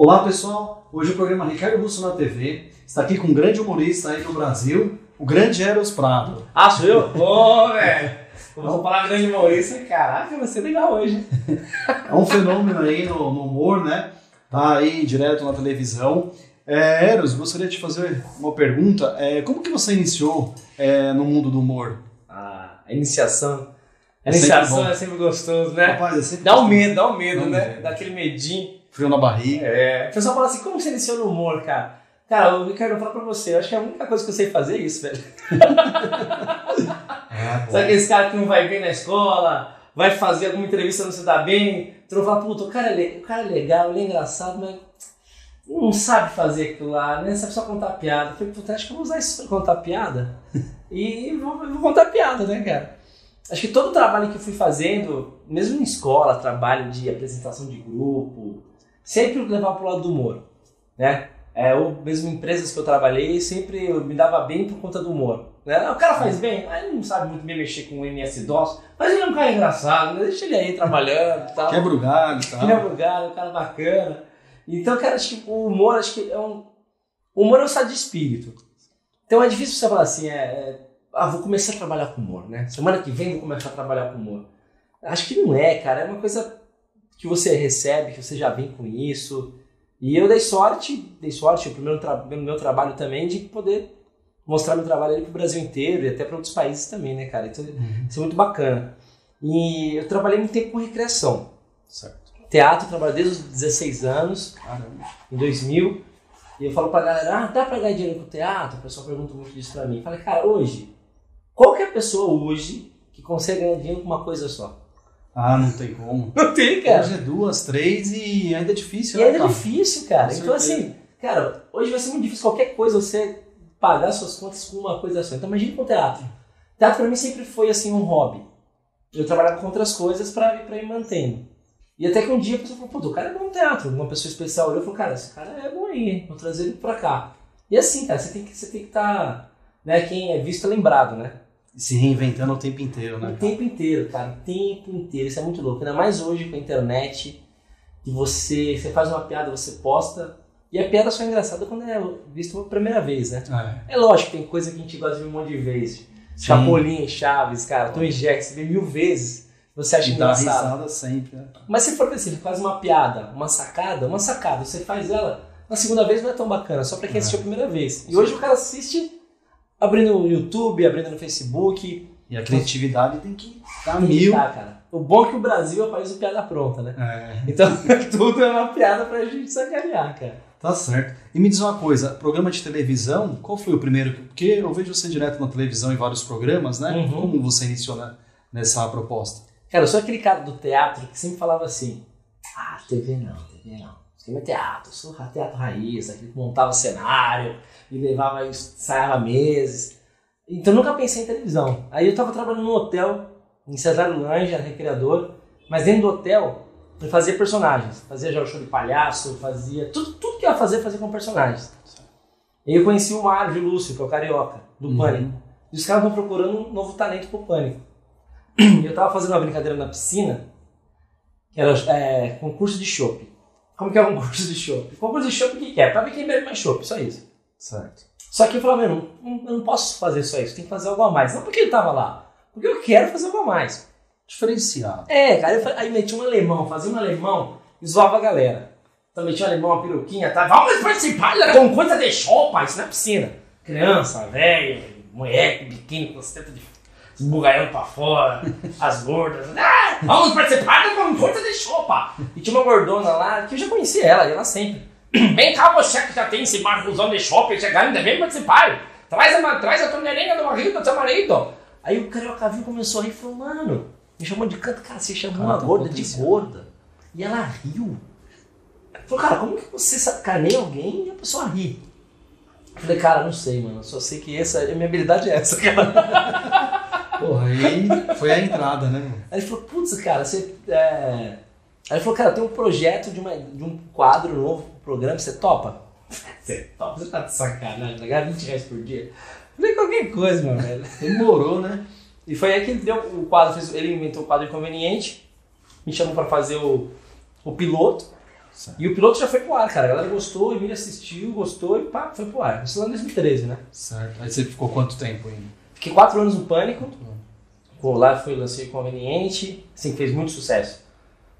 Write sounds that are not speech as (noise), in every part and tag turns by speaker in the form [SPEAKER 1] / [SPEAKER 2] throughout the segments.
[SPEAKER 1] Olá pessoal, hoje o programa Ricardo Russo na TV está aqui com um grande humorista aí do Brasil, o grande Eros Prado.
[SPEAKER 2] Ah, sou eu? (laughs) Ô, velho! Vamos falar grande humorista, caraca, vai ser legal hoje.
[SPEAKER 1] É um fenômeno aí no, no humor, né? Tá aí direto na televisão. É, Eros, gostaria de fazer uma pergunta. É, como que você iniciou é, no mundo do humor?
[SPEAKER 2] Ah, a iniciação. A
[SPEAKER 1] É sempre
[SPEAKER 2] iniciação
[SPEAKER 1] bom.
[SPEAKER 2] é sempre gostoso, né?
[SPEAKER 1] Rapaz, é sempre
[SPEAKER 2] Dá um medo, dá um medo,
[SPEAKER 1] Dá um
[SPEAKER 2] né?
[SPEAKER 1] medo.
[SPEAKER 2] Dá aquele medinho.
[SPEAKER 1] Frio na barriga.
[SPEAKER 2] É. O pessoal fala assim, como você iniciou no humor, cara? Cara, o Ricardo, eu falo pra você, eu acho que a única coisa que eu sei fazer é isso, velho. (laughs)
[SPEAKER 1] É.
[SPEAKER 2] Sabe aqueles caras que não vai bem na escola, vai fazer alguma entrevista não se dá bem, tu não fala, puta, o cara, é o cara é legal, ele é engraçado, mas não sabe fazer aquilo lá, né? Sabe só contar piada. Eu falei, puta, acho que eu vou usar isso pra contar piada. E vou, vou contar piada, né, cara? Acho que todo o trabalho que eu fui fazendo, mesmo em escola, trabalho de apresentação de grupo, sempre levava pro lado do humor, né? É, ou mesmo em empresas que eu trabalhei, sempre eu me dava bem por conta do humor. Né? O cara faz bem, aí ele não sabe muito bem mexer com o MS-DOS, mas ele é um cara engraçado, né? deixa ele aí trabalhando e tal.
[SPEAKER 1] Quebra o galho e tal.
[SPEAKER 2] Ele é um lugar, um cara bacana. Então, cara, acho que o humor, acho que é um. O humor é um estado de espírito. Então é difícil você falar assim, é, é, ah, vou começar a trabalhar com humor, né? Semana que vem vou começar a trabalhar com humor. Acho que não é, cara. É uma coisa que você recebe, que você já vem com isso. E eu dei sorte, dei sorte, o primeiro tra no meu trabalho também, de poder mostrar meu trabalho ali pro Brasil inteiro e até para outros países também, né, cara? Então,
[SPEAKER 1] Uhum.
[SPEAKER 2] isso é muito bacana. E eu trabalhei muito tempo com recreação.
[SPEAKER 1] Certo.
[SPEAKER 2] Teatro, eu trabalho desde os 16 anos,
[SPEAKER 1] Caramba.
[SPEAKER 2] em 2000. E eu falo pra galera, ah, dá pra ganhar dinheiro com teatro? O pessoal pergunta muito disso pra mim. Eu falei, cara, hoje, qualquer pessoa hoje que consegue ganhar dinheiro com uma coisa só.
[SPEAKER 1] Ah, não tem como. (laughs)
[SPEAKER 2] Não tem,
[SPEAKER 1] Hoje é duas, três e ainda é difícil,
[SPEAKER 2] E
[SPEAKER 1] né,
[SPEAKER 2] ainda é
[SPEAKER 1] cara?
[SPEAKER 2] difícil, cara.
[SPEAKER 1] Com
[SPEAKER 2] Então,
[SPEAKER 1] certeza.
[SPEAKER 2] assim, cara, hoje vai ser muito difícil qualquer coisa você pagar suas contas com uma coisa só. Então, imagine com teatro. Teatro pra mim sempre foi, assim, um hobby. Eu trabalhava com outras coisas pra, pra ir mantendo. E até que um dia a pessoa falou, pô, o cara é bom no teatro. Uma pessoa especial olhou e falou, cara, esse cara é bom aí, hein? Vou trazer ele pra cá. E assim, cara, você tem que você tem que estar, né, quem é visto é lembrado, né?
[SPEAKER 1] Se reinventando o tempo inteiro, né?
[SPEAKER 2] O tempo inteiro, cara, o tempo inteiro. Isso é muito louco. Ainda mais hoje com a internet, que você, você faz uma piada, você posta, e a piada só é engraçada quando é vista pela primeira vez, né?
[SPEAKER 1] É.
[SPEAKER 2] É lógico, tem coisa que a gente gosta de ver um monte de vezes. Chapolin, Chaves, cara, Tom Jerry, você vê mil vezes, você acha
[SPEAKER 1] E dá
[SPEAKER 2] engraçado.
[SPEAKER 1] risada sempre, né?
[SPEAKER 2] Mas se for assim, você faz uma piada, uma sacada, uma sacada, você faz ela, na segunda vez não é tão bacana, só pra quem
[SPEAKER 1] É.
[SPEAKER 2] assistiu a primeira vez. E hoje o cara assiste abrindo no YouTube, abrindo no Facebook,
[SPEAKER 1] E a criatividade tem que
[SPEAKER 2] que
[SPEAKER 1] mil.
[SPEAKER 2] tá, cara. O bom é que o Brasil é o país do piada pronta, né?
[SPEAKER 1] É,
[SPEAKER 2] Então (laughs) tudo é uma piada pra gente sacanear, cara.
[SPEAKER 1] tá certo. E me diz uma coisa, programa de televisão, qual foi o primeiro? que- Porque eu vejo você direto na televisão em vários programas, né?
[SPEAKER 2] Uhum.
[SPEAKER 1] Como você iniciou na- nessa proposta?
[SPEAKER 2] Cara, eu sou aquele cara do teatro que sempre falava assim: Ah, TV não, TV não. Aqui não é teatro, sou teatro raiz, aquele que montava cenário e levava, ensaiava meses. Então nunca pensei em televisão. Aí eu tava trabalhando num hotel, em Cesário Lange, recreador, mas dentro do hotel eu fazia personagens. Fazia já o show de palhaço, fazia. Tudo, tudo que eu ia fazer, fazia com personagens. E eu conheci o Mário de Lúcio, que é o carioca, do
[SPEAKER 1] Uhum.
[SPEAKER 2] Pânico. E os caras estão procurando um novo talento pro Pânico. (clears throat) E eu tava fazendo uma brincadeira na piscina, que era é, concurso de chopp. Como que é um concurso de chopp? Concurso de chopp o que que é? Pra ver quem bebe mais chopp, só isso.
[SPEAKER 1] Certo.
[SPEAKER 2] Só que eu falava, meu, não, eu não posso fazer só isso, tem que fazer algo a mais. Não porque ele tava lá, porque eu quero fazer algo a mais.
[SPEAKER 1] Diferenciado.
[SPEAKER 2] É, cara, eu aí meti um alemão, fazia um alemão e zoava a galera. Então meti um alemão, uma peruquinha, tá? Vamos participar da concurso de chopp, isso na piscina. Criança, velho, moleque, biquíni com tetos de esbugalhando pra fora, (laughs) as gordas. Ah, vamos participar da concurso de chopa. E tinha uma gordona lá, que eu já conhecia ela, e ela sempre. (clears throat) Vem cá, você que já tem esse marcuzão de shopping chegando, ainda vem participar. Traz a, traz a torneirinha do marido do seu marido. Aí o carioca viu começou a rir e falou, mano, me chamou de canto, cara, você chamou
[SPEAKER 1] Cara,
[SPEAKER 2] uma
[SPEAKER 1] tá
[SPEAKER 2] gorda de gorda. E ela riu. Falou, cara, como que você sacaneia alguém e a pessoa ri? Falei, cara, não sei, mano. Só sei que essa, a minha habilidade é essa, cara. (laughs)
[SPEAKER 1] Porra, aí foi a entrada, né?
[SPEAKER 2] Aí ele falou, putz, cara, você. é-" Aí ele falou, cara, tem um projeto de, uma, de um quadro novo pro programa, você topa? (laughs) Você topa? Você tá de sacanagem, ganhar 20 reais por dia? Falei, qualquer coisa, meu velho. (laughs)
[SPEAKER 1] Demorou, né?
[SPEAKER 2] E foi aí que ele deu o quadro, fez, ele inventou o quadro inconveniente, me chamou pra fazer o, o piloto.
[SPEAKER 1] Certo.
[SPEAKER 2] E o piloto já foi pro ar, cara. A galera gostou, o Emílio assistiu, gostou e pá, foi pro ar. Isso lá em 2013, né?
[SPEAKER 1] Certo. Aí você ficou quanto tempo ainda?
[SPEAKER 2] Fiquei quatro anos no Pânico. Com lá foi lancei conveniente, assim, fez muito sucesso.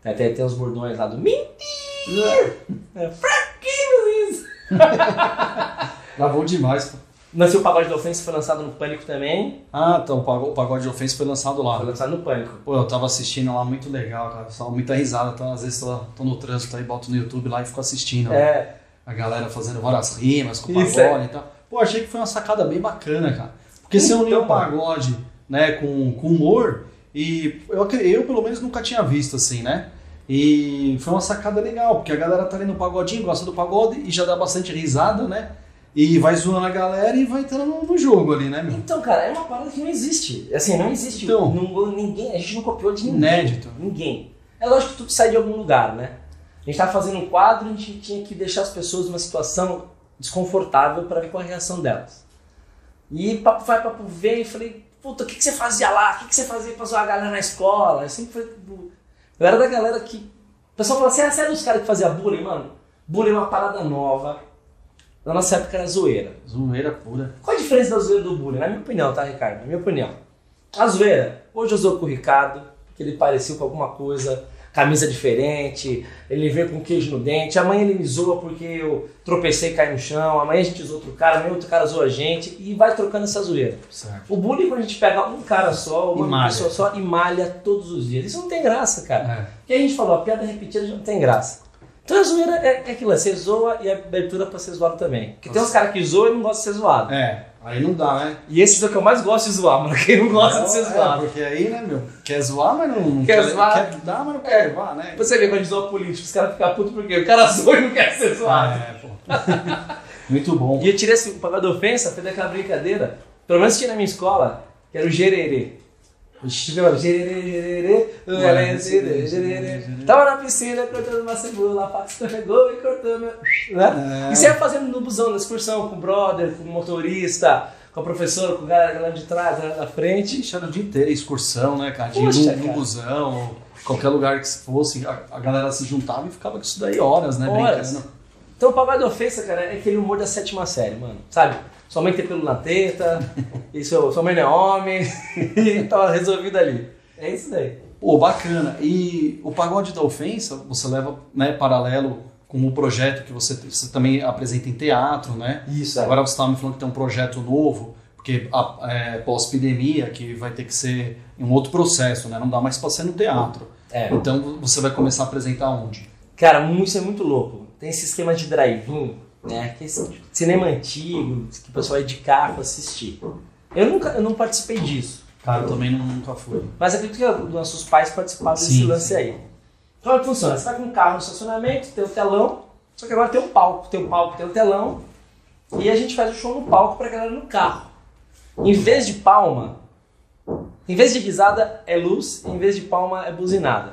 [SPEAKER 2] Até tem uns bordões lá do Mentira! É, fraquinho isso! (laughs)
[SPEAKER 1] Gravou demais. pô.
[SPEAKER 2] Lancei o Pagode da Ofensa, foi lançado no Pânico também.
[SPEAKER 1] Ah, então o pago- o Pagode de Ofensa foi lançado lá.
[SPEAKER 2] Foi lançado no Pânico.
[SPEAKER 1] Pô, eu tava assistindo lá, muito legal, cara. Só muita risada. Então, às vezes tô, tô no trânsito aí, boto no YouTube lá e fico assistindo.
[SPEAKER 2] É,
[SPEAKER 1] A galera fazendo várias rimas com
[SPEAKER 2] Isso,
[SPEAKER 1] pagode e tal. Pô, achei que foi uma sacada bem bacana, cara. Porque você
[SPEAKER 2] Então,
[SPEAKER 1] uniu o pagode né, com, com humor e eu, eu, pelo menos, nunca tinha visto assim, né? E foi uma sacada legal, porque a galera tá ali no pagodinho, gosta do pagode e já dá bastante risada, né? E vai zoando a galera e vai entrando no, jogo ali, né, meu?
[SPEAKER 2] Então, cara, é uma parada que não existe. Assim, não existe.
[SPEAKER 1] Então.
[SPEAKER 2] Não- ninguém, a gente não copiou de ninguém.
[SPEAKER 1] Inédito.
[SPEAKER 2] Ninguém. É lógico que tudo sai de algum lugar, né? A gente tava fazendo um quadro e a gente tinha que deixar as pessoas numa situação desconfortável para ver qual a reação delas. E papo vai, papo vem, e falei, puta, o que, que você fazia lá? O que, que você fazia pra zoar a galera na escola? Eu sempre fui. Eu era da galera que. O pessoal fala assim, ah, você era dos caras que fazia bullying, mano? Bullying é uma parada nova. Na nossa época era zoeira.
[SPEAKER 1] Zoeira pura.
[SPEAKER 2] Qual a diferença da zoeira do bullying? Na minha opinião, tá, Ricardo? Na minha opinião. A zoeira, hoje eu zoo com o Ricardo, porque ele pareceu com alguma coisa, camisa diferente, ele veio com queijo no dente, amanhã ele me zoa porque eu tropecei e caí no chão, amanhã a gente zoa outro cara, amanhã outro cara zoa a gente, e vai trocando essa zoeira.
[SPEAKER 1] Certo.
[SPEAKER 2] O bullying, quando a gente pega um cara só,
[SPEAKER 1] E
[SPEAKER 2] uma
[SPEAKER 1] malha.
[SPEAKER 2] pessoa só, e malha todos os dias. Isso não tem graça, cara.
[SPEAKER 1] É.
[SPEAKER 2] E a gente falou, a piada repetida já não tem graça. Então a zoeira é, é aquilo, é você zoa e a abertura pra ser zoado também. Porque tem uns caras que zoam e não gostam de ser zoado.
[SPEAKER 1] É, aí não dá, né?
[SPEAKER 2] E esses é o que eu mais gosto de zoar, mano. Quem não gosta de ser
[SPEAKER 1] É,
[SPEAKER 2] zoado.
[SPEAKER 1] porque aí, né, meu? Quer zoar, mas não, não
[SPEAKER 2] Quer zoar.
[SPEAKER 1] Quer dar, mas não quer levar, né?
[SPEAKER 2] Você vê quando a gente zoa político, os caras ficam putos porque o cara (laughs) zoa e não quer ser zoado.
[SPEAKER 1] É, pô. (laughs) Muito bom.
[SPEAKER 2] E eu tirei esse pagode da ofensa, foi daquela brincadeira. Pelo menos tinha na minha escola, que era o gererê. Tava na piscina cortando uma cebola, a faca escorregou e cortou meu. Né?
[SPEAKER 1] É.
[SPEAKER 2] E você ia fazendo no busão, na excursão, com o brother, com o motorista, com a professora, com a galera galera de trás, galera da frente.
[SPEAKER 1] Era o dia inteiro, excursão, né, cara? De
[SPEAKER 2] Poxa,
[SPEAKER 1] no, no busão, qualquer lugar que se fosse, a, a galera se juntava e ficava com isso daí horas, né?
[SPEAKER 2] Horas.
[SPEAKER 1] Brincando.
[SPEAKER 2] Então o pagode da ofensa, cara, é aquele humor da sétima série, mano. Sabe? Sua mãe tem pelo na teta, (laughs) e seu, sua mãe não é homem, (laughs) e tava resolvido ali. É isso daí.
[SPEAKER 1] Pô, bacana. E o pagode da ofensa, você leva né, paralelo com o projeto que você, você também apresenta em teatro, né?
[SPEAKER 2] Isso,
[SPEAKER 1] Agora você estava me falando que tem um projeto novo, porque a- é, pós-epidemia, que vai ter que ser um outro processo, né? Não dá mais para ser no teatro.
[SPEAKER 2] É.
[SPEAKER 1] Então você vai começar a apresentar onde?
[SPEAKER 2] Cara, isso é muito louco. Tem esse esquema de drive-in, né? Que é esse cinema antigo, que o pessoal vai de carro assistir. Eu nunca eu não participei disso.
[SPEAKER 1] Cara, eu também não- nunca fui.
[SPEAKER 2] Mas acredito que os nossos pais participaram desse
[SPEAKER 1] Sim,
[SPEAKER 2] lance
[SPEAKER 1] sim.
[SPEAKER 2] aí. Como é que funciona? Você tá com um carro no estacionamento, tem o telão, só que agora tem um palco, tem o palco, tem o telão, e a gente faz o show no palco pra galera no carro. Em vez de palma, em vez de risada é luz, em vez de palma é buzinada.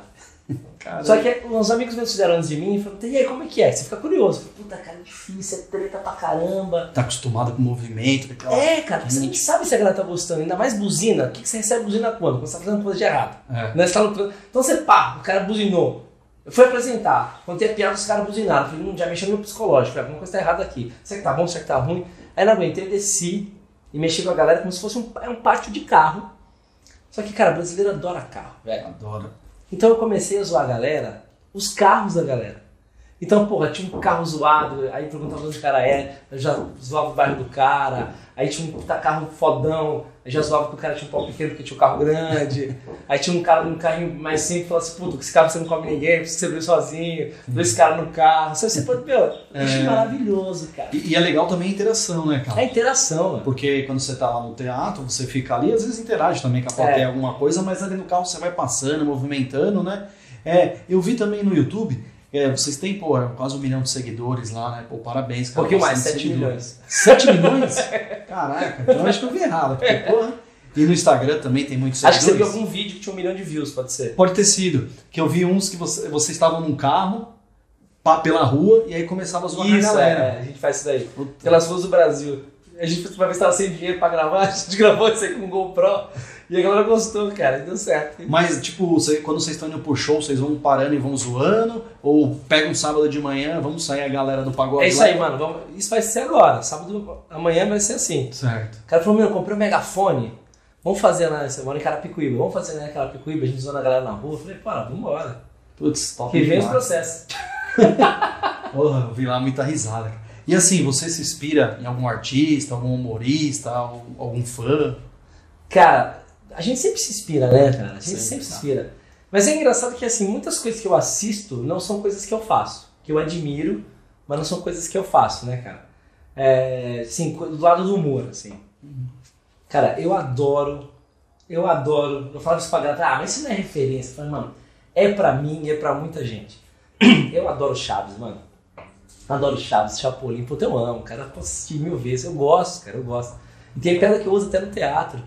[SPEAKER 1] Cara,
[SPEAKER 2] Só que uns amigos meus fizeram antes de mim e falaram, e aí, como é que é? Você fica curioso. Falei, Puta, cara, é difícil, é treta pra caramba.
[SPEAKER 1] tá acostumado com o movimento, aquela...
[SPEAKER 2] É, cara, porque você não sabe se a galera tá gostando, ainda mais buzina. O que que você recebe buzina quando? Quando você tá fazendo coisa de errado.
[SPEAKER 1] É.
[SPEAKER 2] Né? Você tá no Então você pá, o cara buzinou. Eu fui apresentar. Quando tem a piada, os caras buzinaram. Eu falei, hum, já mexeu no meu psicológico. Alguma coisa tá errada aqui. Será que tá bom? Será que tá ruim? Aí não aguentei, desci e mexi com a galera como se fosse um, é um pátio de carro. Só que, cara, brasileiro adora carro, velho.
[SPEAKER 1] Adoro.
[SPEAKER 2] Então eu comecei a zoar a galera, os carros da galera. Então, porra, tinha um carro zoado, aí perguntava onde o cara é, eu já zoava o bairro do cara, aí tinha um carro fodão, eu já zoava que o cara tinha um pau pequeno porque tinha um carro grande, (laughs) aí tinha um cara num carrinho mais simples falava assim, puta, esse carro você não come ninguém, você veio sozinho, dois caras no carro, você, você pode, meu, bicho
[SPEAKER 1] É.
[SPEAKER 2] maravilhoso, cara.
[SPEAKER 1] E, e é legal também a interação, né, cara?
[SPEAKER 2] É interação, mano.
[SPEAKER 1] Porque quando você tá lá no teatro, você fica ali, às vezes interage também com a plateia
[SPEAKER 2] É.
[SPEAKER 1] alguma coisa, mas ali no carro você vai passando, movimentando, né? É, eu vi também no YouTube, é, vocês têm, pô, quase um milhão de seguidores lá, né? Pô, parabéns,
[SPEAKER 2] Um
[SPEAKER 1] cara.
[SPEAKER 2] pouquinho mais,
[SPEAKER 1] bastante
[SPEAKER 2] 7
[SPEAKER 1] seguidores.
[SPEAKER 2] milhões.
[SPEAKER 1] 7 milhões? Caraca, então eu acho que eu vi errado, porque, porra. E no Instagram também tem muitos
[SPEAKER 2] Acho que você
[SPEAKER 1] seguidores.
[SPEAKER 2] viu algum vídeo que tinha um milhão de views, pode ser.
[SPEAKER 1] Pode ter sido. Que eu vi uns que você, vocês estavam num carro, pá, pela rua, e aí começava a zoar com a
[SPEAKER 2] Isso,
[SPEAKER 1] galera.
[SPEAKER 2] é, a gente faz isso daí.
[SPEAKER 1] Puta.
[SPEAKER 2] pelas ruas do Brasil. A gente uma vez estava sem dinheiro pra gravar, (laughs) a gente gravou isso aí com um GoPro E a galera gostou, cara, deu certo.
[SPEAKER 1] Mas, tipo, você- quando vocês estão indo pro show, vocês vão parando e vão zoando? Ou pega um sábado de manhã, vamos sair a galera do pagode
[SPEAKER 2] É isso
[SPEAKER 1] lá?
[SPEAKER 2] aí, mano. Vamos... Isso vai ser agora. Sábado, amanhã vai ser assim.
[SPEAKER 1] Certo.
[SPEAKER 2] O cara falou, meu, eu comprei um megafone. Vamos fazer na. Você mora em Carapicuíba. Vamos fazer na Carapicuíba, a gente zoando a galera na rua. Eu falei, para, vambora.
[SPEAKER 1] Putz, top
[SPEAKER 2] Que vem os processos. (laughs)
[SPEAKER 1] Porra, eu vi lá muita risada. E assim, você se inspira em algum artista, algum humorista, algum fã?
[SPEAKER 2] Cara, a gente sempre se inspira, né, cara? A gente
[SPEAKER 1] Sempre,
[SPEAKER 2] sempre, se
[SPEAKER 1] tá.
[SPEAKER 2] inspira. Mas é engraçado que, assim, muitas coisas que eu assisto não são coisas que eu faço. Que eu admiro, mas não são coisas que eu faço, né, cara? É, assim, do lado do humor, assim. Cara, eu adoro, eu adoro. Eu falo isso pra galera, ah, mas isso não é referência. Eu falo, mano, é pra mim e é pra muita gente. Eu adoro Chaves, mano. Adoro Chaves, Chapolin, puta, eu amo, cara. Eu posso assistir mil vezes, eu gosto, cara, eu gosto. E tem piada que eu uso até no teatro.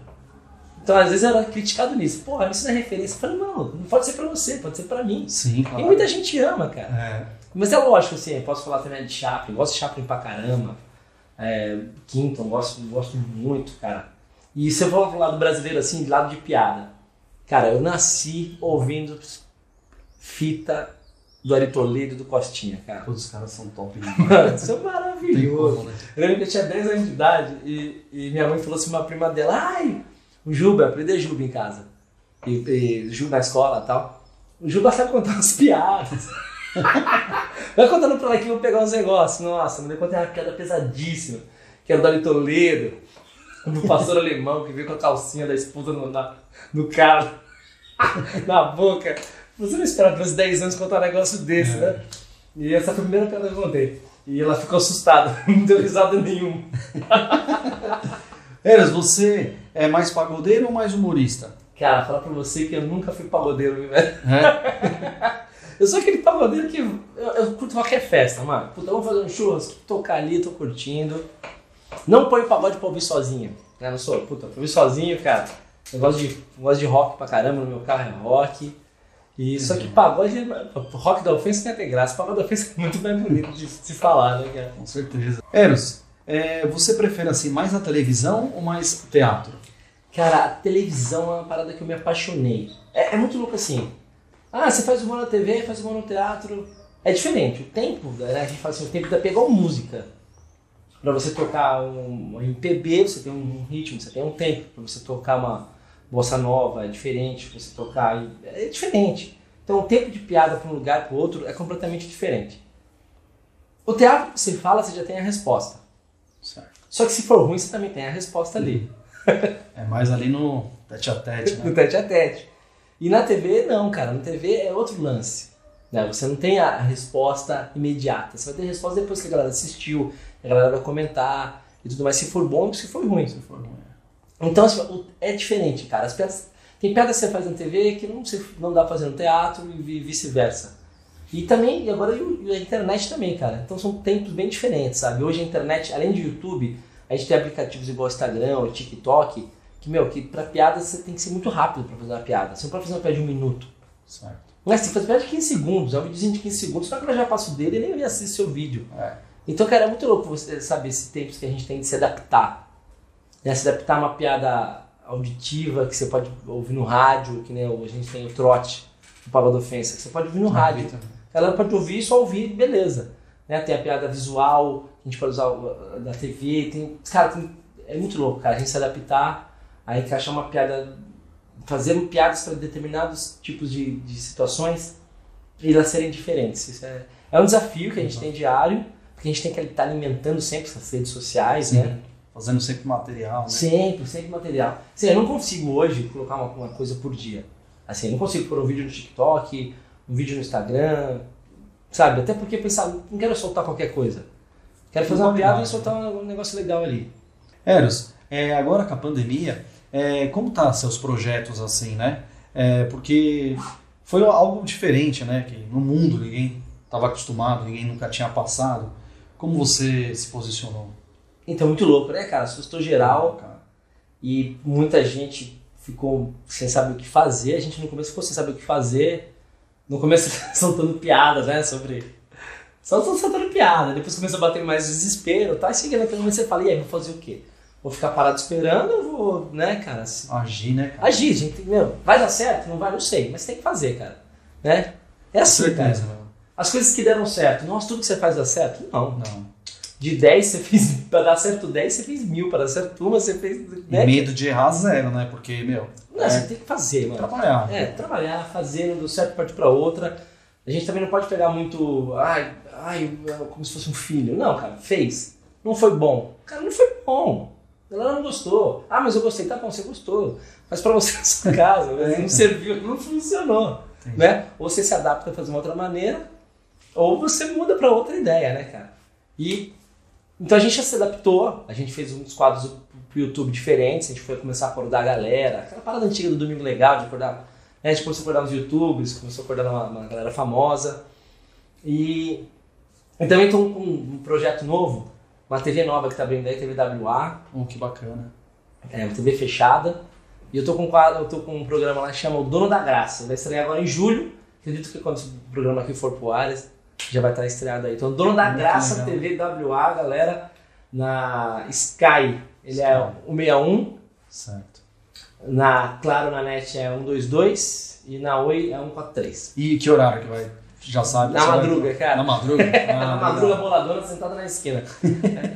[SPEAKER 2] Então, às vezes, eu era criticado nisso. Porra, isso não é referência. Eu falei, não, não pode ser pra você, pode ser pra mim.
[SPEAKER 1] Sim,
[SPEAKER 2] E
[SPEAKER 1] claro.
[SPEAKER 2] muita gente ama, cara.
[SPEAKER 1] É,
[SPEAKER 2] Mas é lógico, assim, eu posso falar também de Chaplin, gosto de Chaplin pra caramba. É, Quinton, gosto, gosto muito, cara. E se eu for falar do brasileiro, assim, de lado de piada. Cara, eu nasci ouvindo fita do Ari Toledo e do Costinha, cara.
[SPEAKER 1] todos os caras são top.
[SPEAKER 2] Mano, isso é maravilhoso.
[SPEAKER 1] como, né?
[SPEAKER 2] Eu lembro que eu tinha 10 anos de idade e, e minha mãe falou assim uma prima dela, ai, o Juba, eu aprendi Juba em casa. E, e Juba na escola e tal. O Juba sabe contar umas piadas. (laughs) Vai contando pra ela que eu vou pegar uns negócios. Nossa, me deu conta uma piada pesadíssima. Que era do Ari Toledo, do pastor (laughs) alemão que veio com a calcinha da esposa no, na- no carro, (laughs) na boca. Você não espera pelos 10 anos contar um negócio desse, né? E essa foi a primeira piada que eu contei. E ela ficou assustada, não deu risada nenhuma.
[SPEAKER 1] Eras, você é mais pagodeiro ou mais humorista?
[SPEAKER 2] Cara, falar pra você que eu nunca fui pagodeiro, velho?
[SPEAKER 1] É? (laughs)
[SPEAKER 2] Eu sou aquele pagodeiro que eu, eu curto qualquer festa, mano. Puta, vamos fazer um churrasco, tocar ali, tô curtindo. Não põe pagode pra ouvir sozinho. Né? Não sou, puta, pra ouvir sozinho, cara. Eu gosto de, eu gosto de rock pra caramba, no meu carro é rock. E só que pagode, rock da ofensa não tem graça. Pagode da ofensa é muito mais bonito de se falar, né, cara?
[SPEAKER 1] Com certeza. Eros, é, você prefere assim mais a televisão ou mais teatro?
[SPEAKER 2] Cara, a televisão é uma parada que eu me apaixonei. É, é muito louco assim. Ah, você faz humor na TV, faz humor no teatro. É diferente. O tempo, né, a gente fala assim, o tempo da pegar música. Pra você tocar um um MPB, você tem um ritmo, você tem um tempo. Pra você tocar uma bossa nova, é diferente. Pra você tocar. É diferente. Então o tempo de piada pra um lugar pro outro é completamente diferente. O teatro que você fala, você já tem a resposta.
[SPEAKER 1] Certo.
[SPEAKER 2] Só que se for ruim, você também tem a resposta ali.
[SPEAKER 1] É mais ali no tete a tete,
[SPEAKER 2] no
[SPEAKER 1] né?
[SPEAKER 2] tete a tete. E na TV, não, cara. Na TV é outro lance. Né? Você não tem a resposta imediata. Você vai ter resposta depois que a galera assistiu, a galera vai comentar e tudo mais. Se for bom se for ruim.
[SPEAKER 1] Se for ruim.
[SPEAKER 2] Então, assim, é diferente, cara. As piadas, tem piadas que você faz na TV que não, se- não dá pra fazer no teatro e vi- vice-versa. E também, e agora e a internet também, cara. Então são tempos bem diferentes, sabe? Hoje a internet, além de YouTube, a gente tem aplicativos igual o Instagram, o TikTok, que, meu, que pra piada você tem que ser muito rápido pra fazer uma piada. Você não pode fazer uma piada de um minuto.
[SPEAKER 1] Certo.
[SPEAKER 2] Mas você faz piada de 15 segundos, é um videozinho de 15 segundos, só que ela já passa o dedo e nem assiste seu vídeo.
[SPEAKER 1] É.
[SPEAKER 2] Então, cara, é muito louco você saber esses tempos que a gente tem de se adaptar. Né? Se adaptar a uma piada auditiva que você pode ouvir no rádio, que nem o- a gente tem o trote, o Pagode Ofensa, que você pode ouvir no rádio. A galera pode ouvir e só ouvir, beleza. Né? Tem a piada visual, gente pode usar o- da TV, tem. Cara, tem- é muito louco, cara. A gente se adaptar, a encaixar uma piada, fazer piadas para determinados tipos de, de situações e elas serem diferentes. Isso é, é um desafio que a gente tem diário, porque a gente tem que estar alimentando sempre essas redes sociais,
[SPEAKER 1] Sim.
[SPEAKER 2] né?
[SPEAKER 1] Fazendo sempre material, né?
[SPEAKER 2] Sempre, sempre material. Assim, eu não consigo hoje colocar uma, uma coisa por dia. Assim, eu não consigo pôr um vídeo no TikTok, um vídeo no Instagram, sabe? Até porque pensar, não quero soltar qualquer coisa. Quero fazer uma piada e soltar um, negócio legal ali.
[SPEAKER 1] Eros, é, agora com a pandemia, é, como tá seus projetos assim, né? É, porque foi algo diferente, né? Que no mundo ninguém estava acostumado, ninguém nunca tinha passado. Como você se posicionou?
[SPEAKER 2] Então, muito louco, né, cara? Assustou geral
[SPEAKER 1] cara?
[SPEAKER 2] e muita gente ficou sem saber o que fazer. A gente no começo ficou sem saber o que fazer. No começo (laughs) soltando piadas, né, sobre... Só tô soltando piada, depois começou a bater mais desespero, tá? E chega naquele momento você fala, e aí, vou fazer o quê? Vou ficar parado esperando ou vou, né, cara? se-
[SPEAKER 1] Agir, né, cara?
[SPEAKER 2] Agir, gente. Meu, vai dar certo? Não vai? Não sei, mas tem que fazer, cara. Né? É assim,
[SPEAKER 1] certeza,
[SPEAKER 2] cara.
[SPEAKER 1] meu.
[SPEAKER 2] As coisas que deram certo. Nossa, tudo que você faz dá certo? Não.
[SPEAKER 1] Não.
[SPEAKER 2] De 10 você fez. (laughs) Pra dar certo 10, você fez mil. Pra dar certo uma, você fez.
[SPEAKER 1] E
[SPEAKER 2] Né?
[SPEAKER 1] medo de errar zero, né? Porque, meu,
[SPEAKER 2] Não,
[SPEAKER 1] é
[SPEAKER 2] você tem que fazer, mano.
[SPEAKER 1] trabalhar.
[SPEAKER 2] É, trabalhar, fazer, não deu certo, partir pra outra. A gente também não pode pegar muito. Ai, ai, como se fosse um filho. Não, cara, fez. Não foi bom. Cara, não foi bom. Ela não gostou. Ah, mas eu gostei. Tá bom, você gostou. Mas pra você (laughs) na sua casa, mas não serviu, não funcionou.
[SPEAKER 1] Entendi.
[SPEAKER 2] Né? Ou você se adapta a fazer uma outra maneira, ou você muda pra outra ideia, né, cara? E então a gente já se adaptou, a gente fez uns quadros pro YouTube diferentes, a gente foi começar a acordar a galera, aquela parada antiga do Domingo Legal, de acordar. Né, A gente começou a acordar nos YouTubers, começou a acordar uma, uma galera famosa. E, e também estou com um projeto novo, uma TV nova que está abrindo aí, TV WA,
[SPEAKER 1] Oh, que bacana.
[SPEAKER 2] é uma TV fechada. E eu tô com um quadro, eu tô com um programa lá que chama O Dono da Graça. Vai estrear agora em julho. Acredito que quando o programa aqui for pro ar, já vai estar estreado aí. Então, Dono da
[SPEAKER 1] Muito
[SPEAKER 2] Graça
[SPEAKER 1] legal.
[SPEAKER 2] TV WA, galera, na Sky, ele é 161.
[SPEAKER 1] Certo.
[SPEAKER 2] Na Claro na net é 122 e na Oi é 143.
[SPEAKER 1] E que horário que vai? Já sabe?
[SPEAKER 2] Na
[SPEAKER 1] Você vai-
[SPEAKER 2] madruga, cara.
[SPEAKER 1] Na madruga? (laughs) Ah,
[SPEAKER 2] uma madruga boladona sentada na esquina.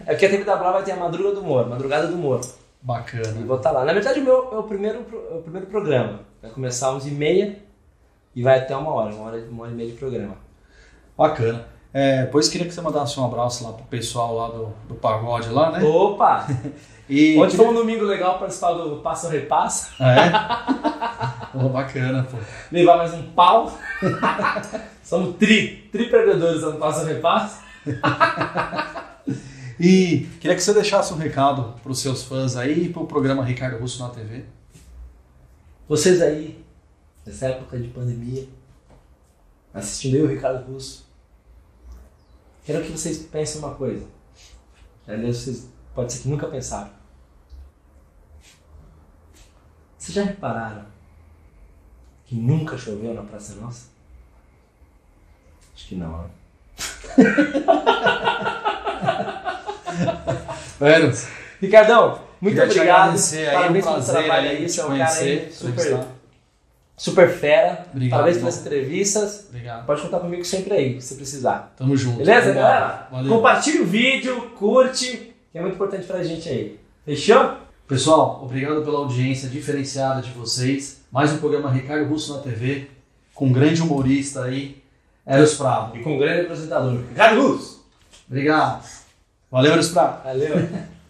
[SPEAKER 2] é porque a TV WA vai ter a madruga do humor, madrugada do humor. E
[SPEAKER 1] Bacana.
[SPEAKER 2] vou estar lá. Na verdade, o meu é o primeiro, é o primeiro programa. Vai começar às 11h30 e vai até uma hora, uma hora, uma hora e meia de programa.
[SPEAKER 1] Bacana. É, pois queria que você mandasse um abraço lá pro pessoal lá do, do pagode lá, né?
[SPEAKER 2] Opa! (laughs)
[SPEAKER 1] E
[SPEAKER 2] Ontem foi um domingo legal participar do Passa ou Repassa.
[SPEAKER 1] Ah, é? (laughs) Oh, bacana, pô.
[SPEAKER 2] Levar mais um pau. (laughs) Somos tri, tri perdedores no Passa ou Repassa.
[SPEAKER 1] E queria que você deixasse um recado pros seus fãs aí e pro programa Ricardo Russo na TV.
[SPEAKER 2] Vocês aí, nessa época de pandemia, assistindo eu, Ricardo Russo, quero que vocês pensem uma coisa. Aliás, vocês pode ser que nunca pensaram. Vocês já repararam que nunca choveu na Praça Nossa? Acho que não, (laughs) né?
[SPEAKER 1] Velho,
[SPEAKER 2] Ricardão, muito obrigado.
[SPEAKER 1] aí,
[SPEAKER 2] Parabéns pelo trabalho
[SPEAKER 1] aí
[SPEAKER 2] Você é um cara aí super. Super fera.
[SPEAKER 1] Obrigado,
[SPEAKER 2] Parabéns
[SPEAKER 1] irmão.
[SPEAKER 2] pelas entrevistas.
[SPEAKER 1] obrigado.
[SPEAKER 2] Pode contar comigo sempre aí, se precisar.
[SPEAKER 1] Tamo junto.
[SPEAKER 2] Beleza,
[SPEAKER 1] Obrigado.
[SPEAKER 2] galera?
[SPEAKER 1] Valeu.
[SPEAKER 2] Compartilhe o vídeo, curte, que é muito importante pra gente aí. Fechou?
[SPEAKER 1] Pessoal, obrigado pela audiência diferenciada de vocês. Mais um programa Ricardo Russo na TV, com um grande humorista aí, Eros Prado.
[SPEAKER 2] E com um grande apresentador. Ricardo Luz.
[SPEAKER 1] Obrigado. Valeu, Eros Prado.
[SPEAKER 2] Valeu. (laughs)